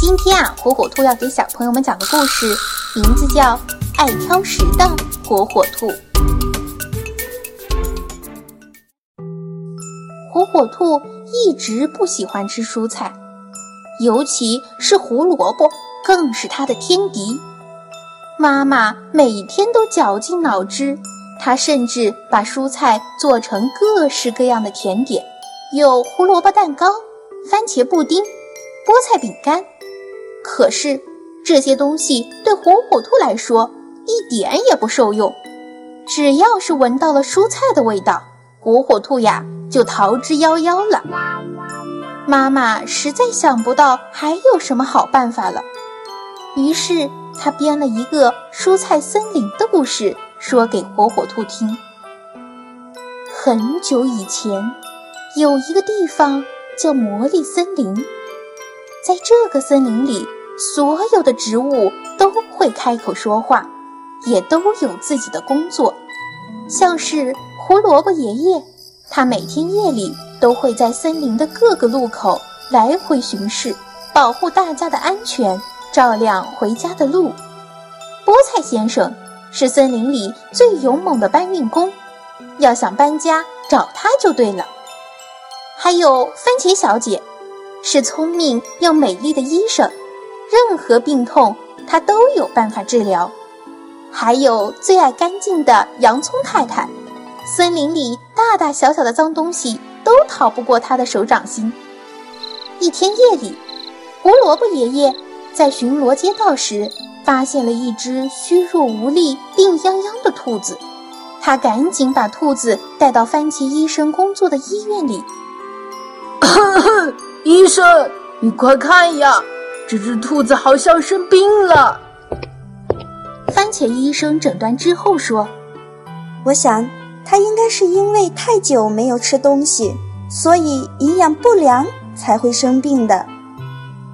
今天啊，火火兔要给小朋友们讲个故事，名字叫《爱挑食的火火兔》。火火兔一直不喜欢吃蔬菜，尤其是胡萝卜，更是它的天敌。妈妈每天都绞尽脑汁，她甚至把蔬菜做成各式各样的甜点。有胡萝卜蛋糕、番茄布丁、菠菜饼干，可是这些东西对火火兔来说一点也不受用。只要是闻到了蔬菜的味道，火火兔呀就逃之夭夭了。妈妈实在想不到还有什么好办法了，于是她编了一个蔬菜森林的故事，说给火火兔听。很久以前。有一个地方叫魔力森林，在这个森林里，所有的植物都会开口说话，也都有自己的工作。像是胡萝卜爷爷，他每天夜里都会在森林的各个路口来回巡视，保护大家的安全，照亮回家的路。菠菜先生是森林里最勇猛的搬运工，要想搬家，找他就对了。还有番茄小姐，是聪明又美丽的医生，任何病痛他都有办法治疗。还有最爱干净的洋葱太太，森林里大大小小的脏东西都逃不过她的手掌心。一天夜里，胡萝卜爷爷在巡逻街道时，发现了一只虚弱无力、病殃殃的兔子，他赶紧把兔子带到番茄医生工作的医院里。医生，你快看呀，这只兔子好像生病了。番茄医生诊断之后说：“我想，它应该是因为太久没有吃东西，所以营养不良才会生病的。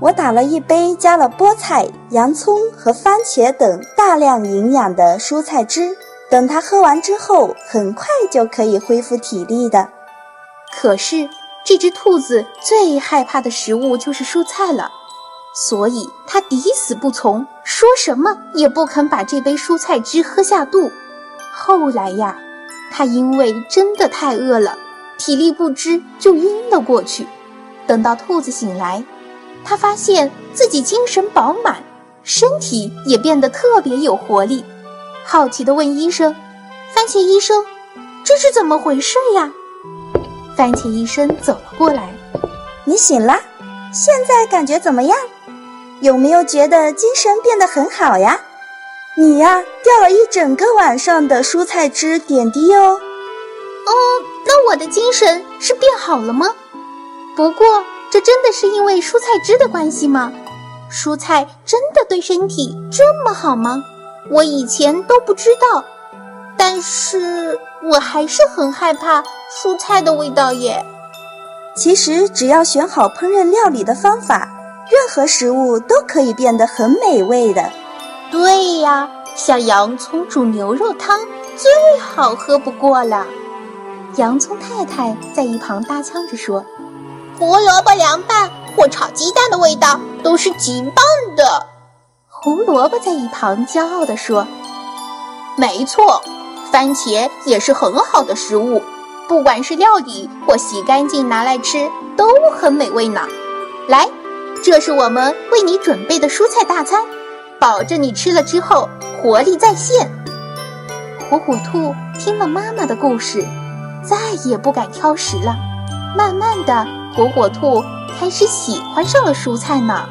我打了一杯加了菠菜、洋葱和番茄等大量营养的蔬菜汁，等它喝完之后，很快就可以恢复体力的。可是。”这只兔子最害怕的食物就是蔬菜了，所以它抵死不从，说什么也不肯把这杯蔬菜汁喝下肚。后来呀，它因为真的太饿了，体力不支就晕了过去。等到兔子醒来，它发现自己精神饱满，身体也变得特别有活力，好奇地问医生：“番茄医生，这是怎么回事呀？”番茄医生走了过来，你醒了，现在感觉怎么样？有没有觉得精神变得很好呀？你呀，掉了一整个晚上的蔬菜汁点滴哦。哦，那我的精神是变好了吗？不过，这真的是因为蔬菜汁的关系吗？蔬菜真的对身体这么好吗？我以前都不知道。但是我还是很害怕蔬菜的味道耶。其实只要选好烹饪料理的方法，任何食物都可以变得很美味的。对呀，像洋葱煮牛肉汤最好喝不过了。洋葱太太在一旁搭腔着说：“胡萝卜凉拌或炒鸡蛋的味道都是极棒的。”胡萝卜在一旁骄傲地说：“没错。”番茄也是很好的食物，不管是料理或洗干净拿来吃，都很美味呢。来，这是我们为你准备的蔬菜大餐，保证你吃了之后活力再现。火火兔听了妈妈的故事，再也不敢挑食了。慢慢的，火火兔开始喜欢上了蔬菜呢。